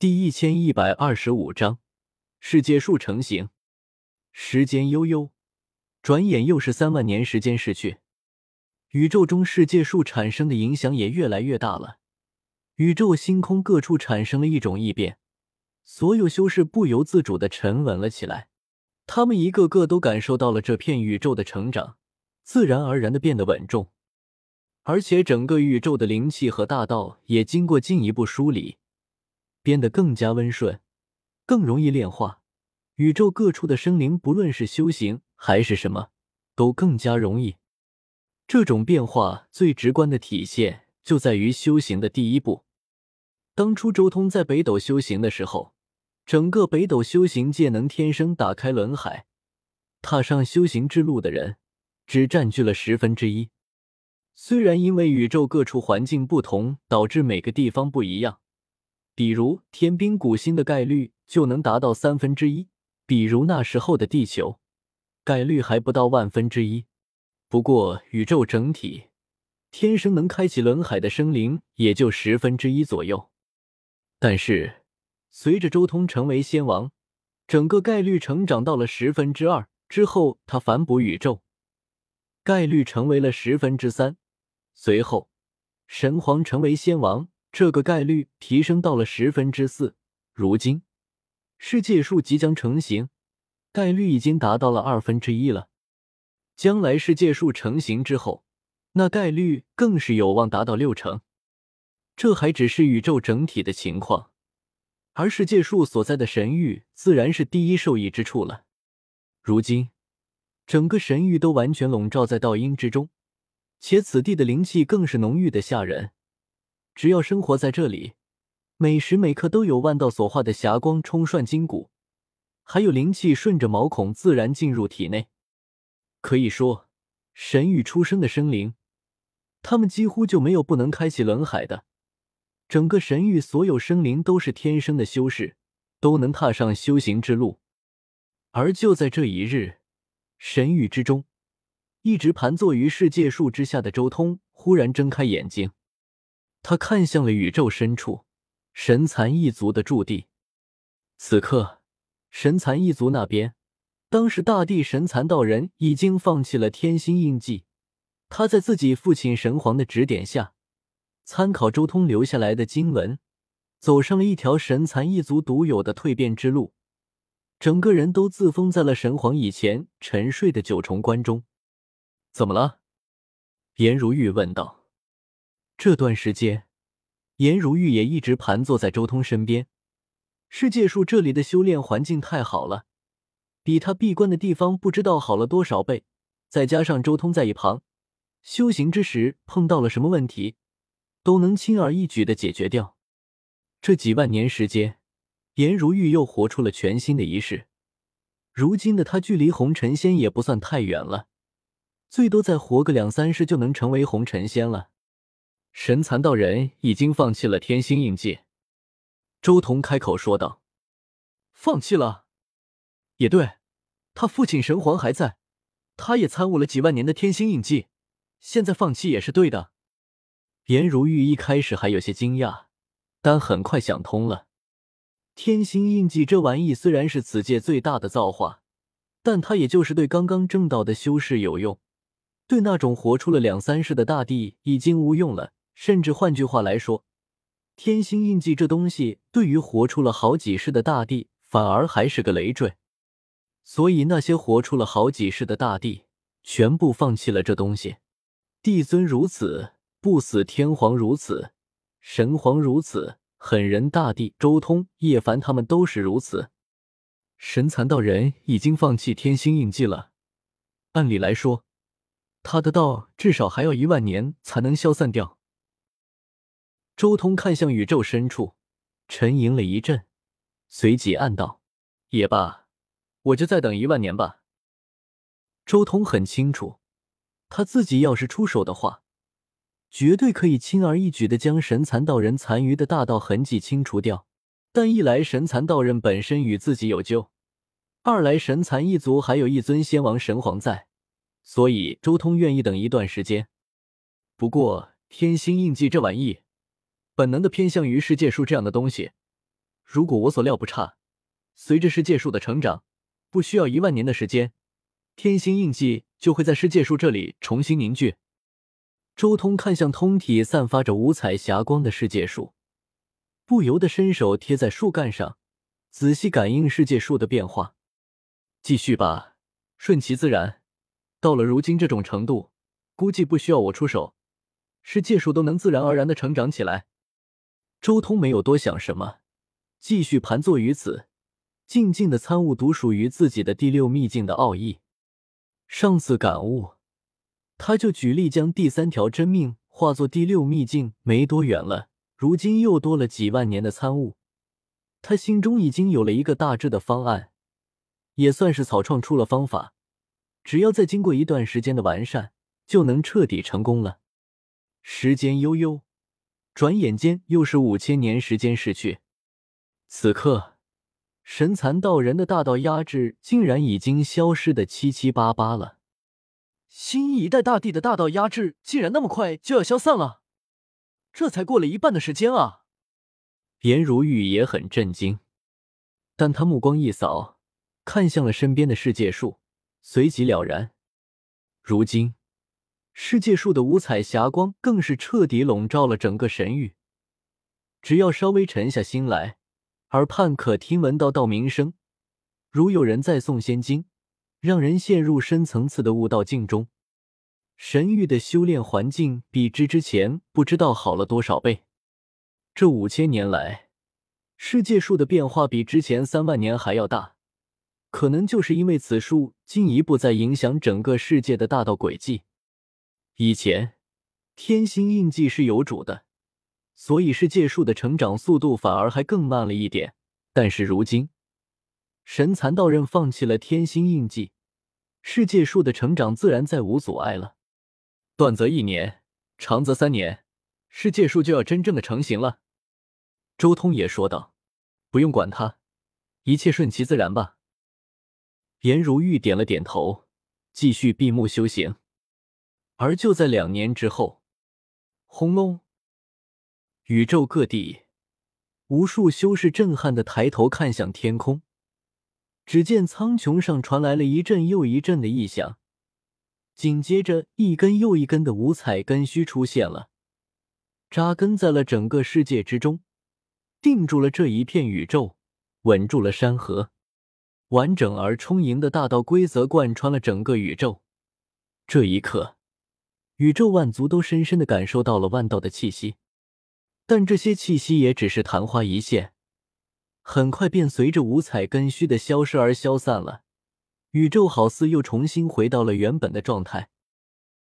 第一千一百二十五章世界树成型。时间悠悠，转眼又是三万年时间逝去，宇宙中世界树产生的影响也越来越大了。宇宙星空各处产生了一种异变，所有修士不由自主的沉稳了起来。他们一个个都感受到了这片宇宙的成长，自然而然的变得稳重，而且整个宇宙的灵气和大道也经过进一步梳理。变得更加温顺，更容易炼化。宇宙各处的生灵，不论是修行还是什么，都更加容易。这种变化最直观的体现就在于修行的第一步。当初周通在北斗修行的时候，整个北斗修行界能天生打开轮海、踏上修行之路的人，只占据了十分之一。虽然因为宇宙各处环境不同，导致每个地方不一样。比如天兵古星的概率就能达到三分之一，比如那时候的地球，概率还不到万分之一。不过宇宙整体，天生能开启轮海的生灵也就十分之一左右。但是随着周通成为仙王，整个概率成长到了十分之二之后，他反哺宇宙，概率成为了十分之三。随后神皇成为仙王。这个概率提升到了十分之四，如今世界树即将成型，概率已经达到了二分之一了。将来世界树成型之后，那概率更是有望达到六成。这还只是宇宙整体的情况，而世界树所在的神域自然是第一受益之处了。如今，整个神域都完全笼罩在道音之中，且此地的灵气更是浓郁的吓人。只要生活在这里，每时每刻都有万道所化的霞光冲涮筋骨，还有灵气顺着毛孔自然进入体内。可以说，神域出生的生灵，他们几乎就没有不能开启轮海的。整个神域所有生灵都是天生的修士，都能踏上修行之路。而就在这一日，神域之中，一直盘坐于世界树之下的周通忽然睁开眼睛。他看向了宇宙深处，神蚕一族的驻地。此刻，神蚕一族那边，当时大帝神蚕道人已经放弃了天星印记。他在自己父亲神皇的指点下，参考周通留下来的经文，走上了一条神蚕一族独有的蜕变之路。整个人都自封在了神皇以前沉睡的九重关中。怎么了？颜如玉问道。这段时间，颜如玉也一直盘坐在周通身边。世界树这里的修炼环境太好了，比他闭关的地方不知道好了多少倍。再加上周通在一旁，修行之时碰到了什么问题，都能轻而易举的解决掉。这几万年时间，颜如玉又活出了全新的一世。如今的他距离红尘仙也不算太远了，最多再活个两三世就能成为红尘仙了。神蚕道人已经放弃了天星印记，周彤开口说道：“放弃了，也对，他父亲神皇还在，他也参悟了几万年的天星印记，现在放弃也是对的。”颜如玉一开始还有些惊讶，但很快想通了。天星印记这玩意虽然是此界最大的造化，但它也就是对刚刚正道的修士有用，对那种活出了两三世的大帝已经无用了。甚至换句话来说，天星印记这东西对于活出了好几世的大帝，反而还是个累赘。所以那些活出了好几世的大帝，全部放弃了这东西。帝尊如此，不死天皇如此，神皇如此，狠人大帝周通、叶凡他们都是如此。神残道人已经放弃天星印记了。按理来说，他的道至少还要一万年才能消散掉。周通看向宇宙深处，沉吟了一阵，随即暗道：“也罢，我就再等一万年吧。”周通很清楚，他自己要是出手的话，绝对可以轻而易举的将神蚕道人残余的大道痕迹清除掉。但一来神蚕道人本身与自己有救，二来神蚕一族还有一尊仙王神皇在，所以周通愿意等一段时间。不过天星印记这玩意……本能的偏向于世界树这样的东西，如果我所料不差，随着世界树的成长，不需要一万年的时间，天星印记就会在世界树这里重新凝聚。周通看向通体散发着五彩霞光的世界树，不由得伸手贴在树干上，仔细感应世界树的变化。继续吧，顺其自然。到了如今这种程度，估计不需要我出手，世界树都能自然而然的成长起来。周通没有多想什么，继续盘坐于此，静静的参悟独属于自己的第六秘境的奥义。上次感悟。他就举例将第三条真命化作第六秘境，没多远了。如今又多了几万年的参悟，他心中已经有了一个大致的方案，也算是草创出了方法。只要再经过一段时间的完善，就能彻底成功了。时间悠悠，转眼间又是五千年时间逝去。此刻，神蚕道人的大道压制竟然已经消失的七七八八了。新一代大帝的大道压制竟然那么快就要消散了，这才过了一半的时间啊！颜如玉也很震惊，但他目光一扫，看向了身边的世界树，随即了然。如今，世界树的五彩霞光更是彻底笼罩了整个神域，只要稍微沉下心来，耳畔可听闻到道鸣声，如有人在诵仙经。让人陷入深层次的悟道境中，神域的修炼环境比之之前不知道好了多少倍。这五千年来，世界树的变化比之前三万年还要大，可能就是因为此树进一步在影响整个世界的大道轨迹。以前天星印记是有主的，所以世界树的成长速度反而还更慢了一点。但是如今，神蚕道人放弃了天星印记，世界树的成长自然再无阻碍了。短则一年，长则三年，世界树就要真正的成型了。周通也说道：“不用管它，一切顺其自然吧。”颜如玉点了点头，继续闭目修行。而就在两年之后，轰隆！宇宙各地，无数修士震撼的抬头看向天空。只见苍穹上传来了一阵又一阵的异响，紧接着一根又一根的五彩根须出现了，扎根在了整个世界之中，定住了这一片宇宙，稳住了山河。完整而充盈的大道规则贯穿了整个宇宙。这一刻，宇宙万族都深深的感受到了万道的气息，但这些气息也只是昙花一现。很快便随着五彩根须的消失而消散了，宇宙好似又重新回到了原本的状态。